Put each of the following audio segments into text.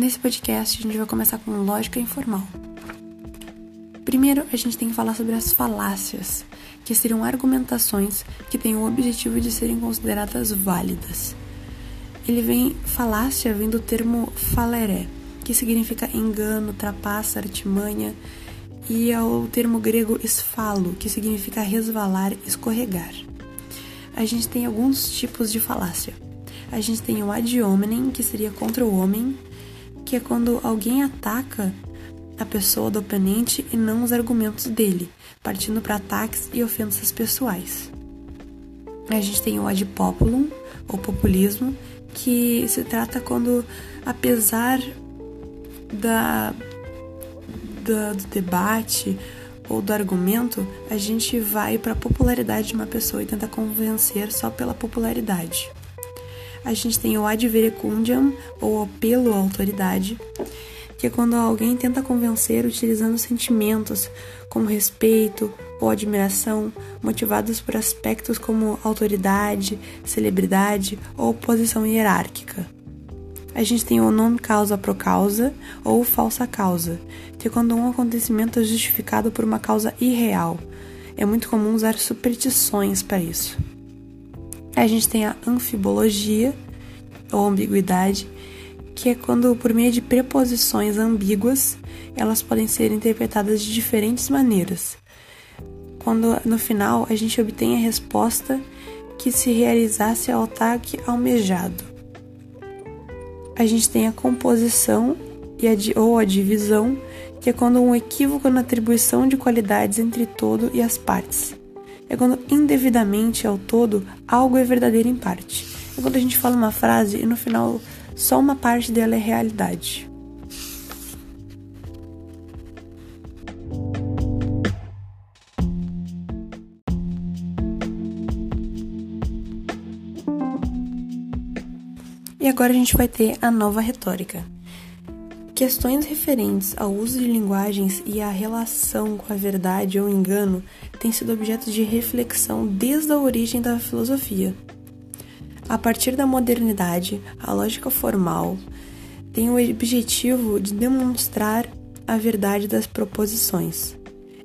Nesse podcast, a gente vai começar com lógica informal. Primeiro, a gente tem que falar sobre as falácias, que seriam argumentações que têm o objetivo de serem consideradas válidas. Ele vem, falácia vem do termo faleré, que significa engano, trapaça, artimanha, e ao termo grego esfalo, que significa resvalar, escorregar. A gente tem alguns tipos de falácia. A gente tem o ad hominem, que seria contra o homem, que é quando alguém ataca a pessoa do oponente e não os argumentos dele, partindo para ataques e ofensas pessoais. A gente tem o ad populum, ou populismo, que se trata quando, apesar da, da do debate ou do argumento, a gente vai para a popularidade de uma pessoa e tenta convencer só pela popularidade a gente tem o ad verecundiam, ou apelo à autoridade, que é quando alguém tenta convencer utilizando sentimentos como respeito ou admiração, motivados por aspectos como autoridade, celebridade ou posição hierárquica. A gente tem o nome causa pro causa ou falsa causa, que é quando um acontecimento é justificado por uma causa irreal. É muito comum usar superstições para isso. A gente tem a anfibologia, ou ambiguidade, que é quando, por meio de preposições ambíguas, elas podem ser interpretadas de diferentes maneiras. Quando no final a gente obtém a resposta que se realizasse ao ataque almejado. A gente tem a composição e a, ou a divisão, que é quando um equívoco na atribuição de qualidades entre todo e as partes é quando indevidamente ao todo algo é verdadeiro em parte. É quando a gente fala uma frase e no final só uma parte dela é realidade. E agora a gente vai ter a nova retórica. Questões referentes ao uso de linguagens e à relação com a verdade ou engano têm sido objeto de reflexão desde a origem da filosofia. A partir da modernidade, a lógica formal tem o objetivo de demonstrar a verdade das proposições.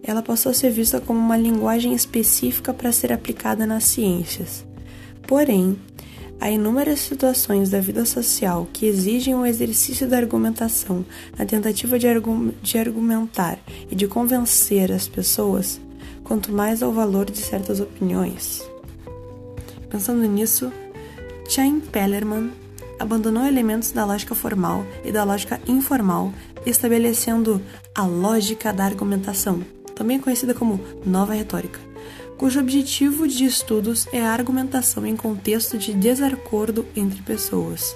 Ela passou a ser vista como uma linguagem específica para ser aplicada nas ciências. Porém, Há inúmeras situações da vida social que exigem o exercício da argumentação na tentativa de, argu de argumentar e de convencer as pessoas, quanto mais ao valor de certas opiniões. Pensando nisso, Chaim Pellerman abandonou elementos da lógica formal e da lógica informal, estabelecendo a lógica da argumentação, também conhecida como nova retórica cujo objetivo de estudos é a argumentação em contexto de desacordo entre pessoas,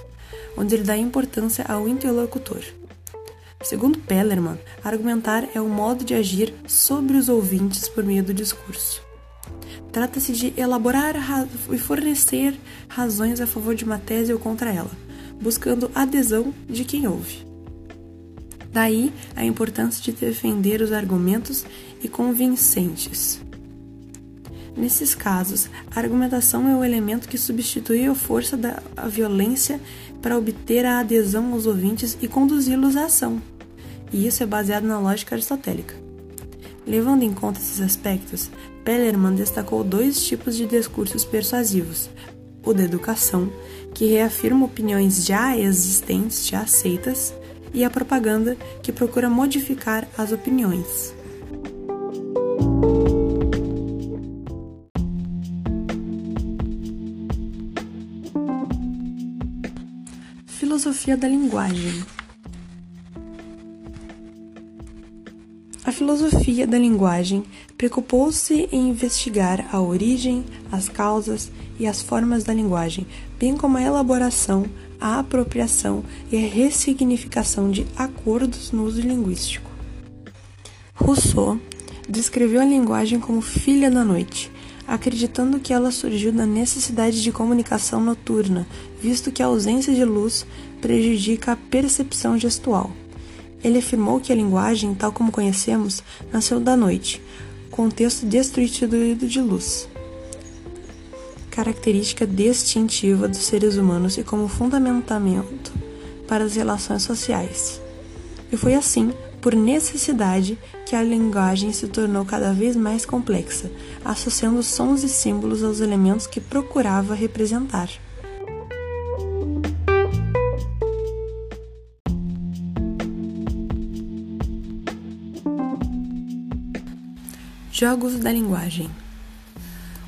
onde ele dá importância ao interlocutor. Segundo Pellerman, argumentar é o modo de agir sobre os ouvintes por meio do discurso. Trata-se de elaborar e fornecer razões a favor de uma tese ou contra ela, buscando adesão de quem ouve. Daí a importância de defender os argumentos e convincentes. Nesses casos, a argumentação é o elemento que substitui a força da violência para obter a adesão aos ouvintes e conduzi-los à ação. E isso é baseado na lógica aristotélica. Levando em conta esses aspectos, Pellerman destacou dois tipos de discursos persuasivos: o da educação, que reafirma opiniões já existentes, já aceitas, e a propaganda, que procura modificar as opiniões. Filosofia da linguagem. A filosofia da linguagem preocupou-se em investigar a origem, as causas e as formas da linguagem, bem como a elaboração, a apropriação e a ressignificação de acordos no uso linguístico. Rousseau descreveu a linguagem como filha da noite, acreditando que ela surgiu da necessidade de comunicação noturna, visto que a ausência de luz prejudica a percepção gestual. Ele afirmou que a linguagem, tal como conhecemos, nasceu da noite, contexto destituído de luz, característica distintiva dos seres humanos e como fundamentamento para as relações sociais. E foi assim, por necessidade, que a linguagem se tornou cada vez mais complexa, associando sons e símbolos aos elementos que procurava representar. Jogos da linguagem.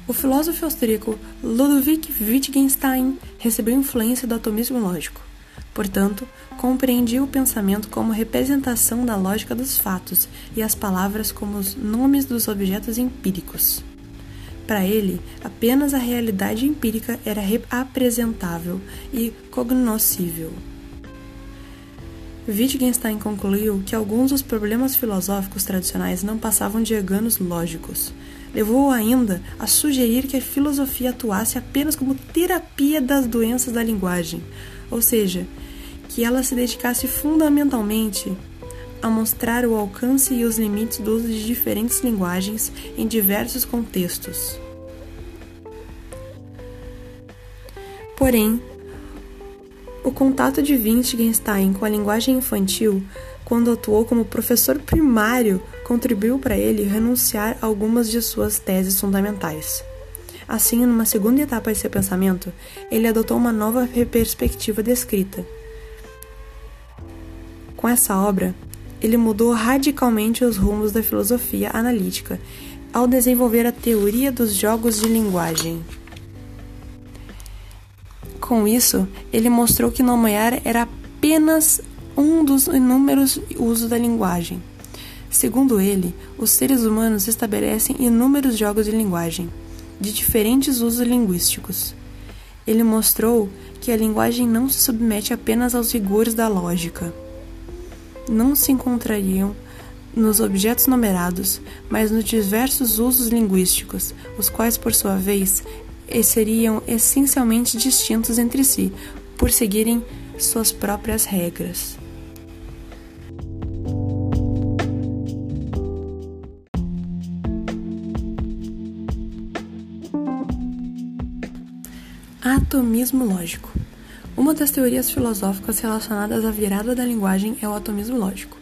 O filósofo austríaco Ludwig Wittgenstein recebeu influência do atomismo lógico. Portanto, compreendia o pensamento como representação da lógica dos fatos e as palavras como os nomes dos objetos empíricos. Para ele, apenas a realidade empírica era apresentável e cognoscível. Wittgenstein concluiu que alguns dos problemas filosóficos tradicionais não passavam de enganos lógicos. Levou ainda a sugerir que a filosofia atuasse apenas como terapia das doenças da linguagem, ou seja, que ela se dedicasse fundamentalmente a mostrar o alcance e os limites do uso de diferentes linguagens em diversos contextos. Porém, o contato de Wittgenstein com a linguagem infantil, quando atuou como professor primário, contribuiu para ele renunciar a algumas de suas teses fundamentais. Assim, numa segunda etapa de seu pensamento, ele adotou uma nova perspectiva de escrita. Com essa obra, ele mudou radicalmente os rumos da filosofia analítica ao desenvolver a teoria dos jogos de linguagem. Com isso, ele mostrou que nomear era apenas um dos inúmeros usos da linguagem. Segundo ele, os seres humanos estabelecem inúmeros jogos de linguagem, de diferentes usos linguísticos. Ele mostrou que a linguagem não se submete apenas aos rigores da lógica. Não se encontrariam nos objetos numerados, mas nos diversos usos linguísticos, os quais, por sua vez, seriam essencialmente distintos entre si, por seguirem suas próprias regras. Atomismo lógico. Uma das teorias filosóficas relacionadas à virada da linguagem é o atomismo lógico,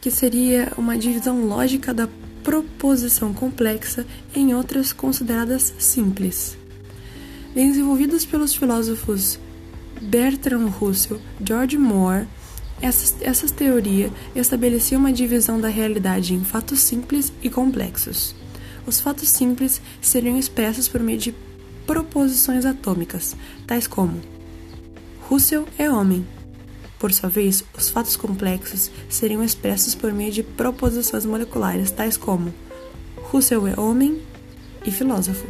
que seria uma divisão lógica da proposição complexa em outras consideradas simples. Desenvolvidas pelos filósofos Bertrand Russell, George Moore, essa, essa teoria estabelecia uma divisão da realidade em fatos simples e complexos. Os fatos simples seriam expressos por meio de proposições atômicas, tais como Russell é homem, por sua vez, os fatos complexos seriam expressos por meio de proposições moleculares, tais como Russell é homem e filósofo.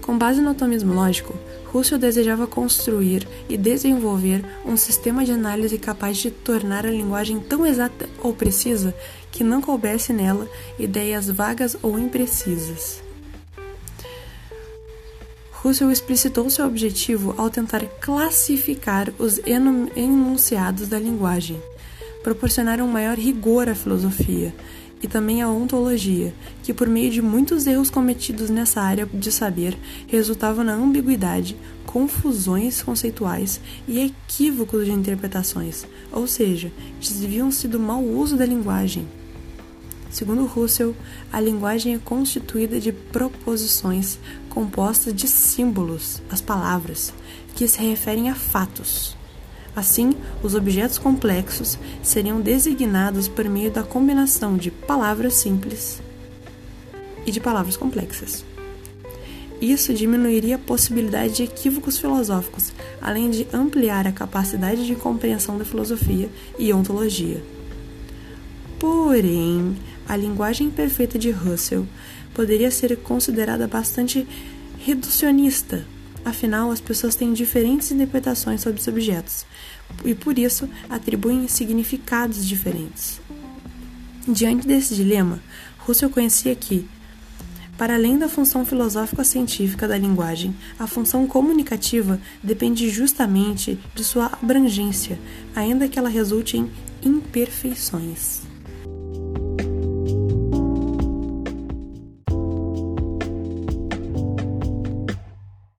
Com base no atomismo lógico, Russell desejava construir e desenvolver um sistema de análise capaz de tornar a linguagem tão exata ou precisa que não coubesse nela ideias vagas ou imprecisas. Russell explicitou seu objetivo ao tentar classificar os enunciados da linguagem, proporcionar um maior rigor à filosofia e também à ontologia, que por meio de muitos erros cometidos nessa área de saber resultavam na ambiguidade, confusões conceituais e equívocos de interpretações, ou seja, desviam-se do mau uso da linguagem. Segundo Russell, a linguagem é constituída de proposições compostas de símbolos, as palavras, que se referem a fatos. Assim, os objetos complexos seriam designados por meio da combinação de palavras simples e de palavras complexas. Isso diminuiria a possibilidade de equívocos filosóficos, além de ampliar a capacidade de compreensão da filosofia e ontologia. Porém, a linguagem perfeita de Russell poderia ser considerada bastante reducionista. Afinal, as pessoas têm diferentes interpretações sobre os objetos e por isso atribuem significados diferentes. Diante desse dilema, Russell conhecia que, para além da função filosófico-científica da linguagem, a função comunicativa depende justamente de sua abrangência, ainda que ela resulte em imperfeições.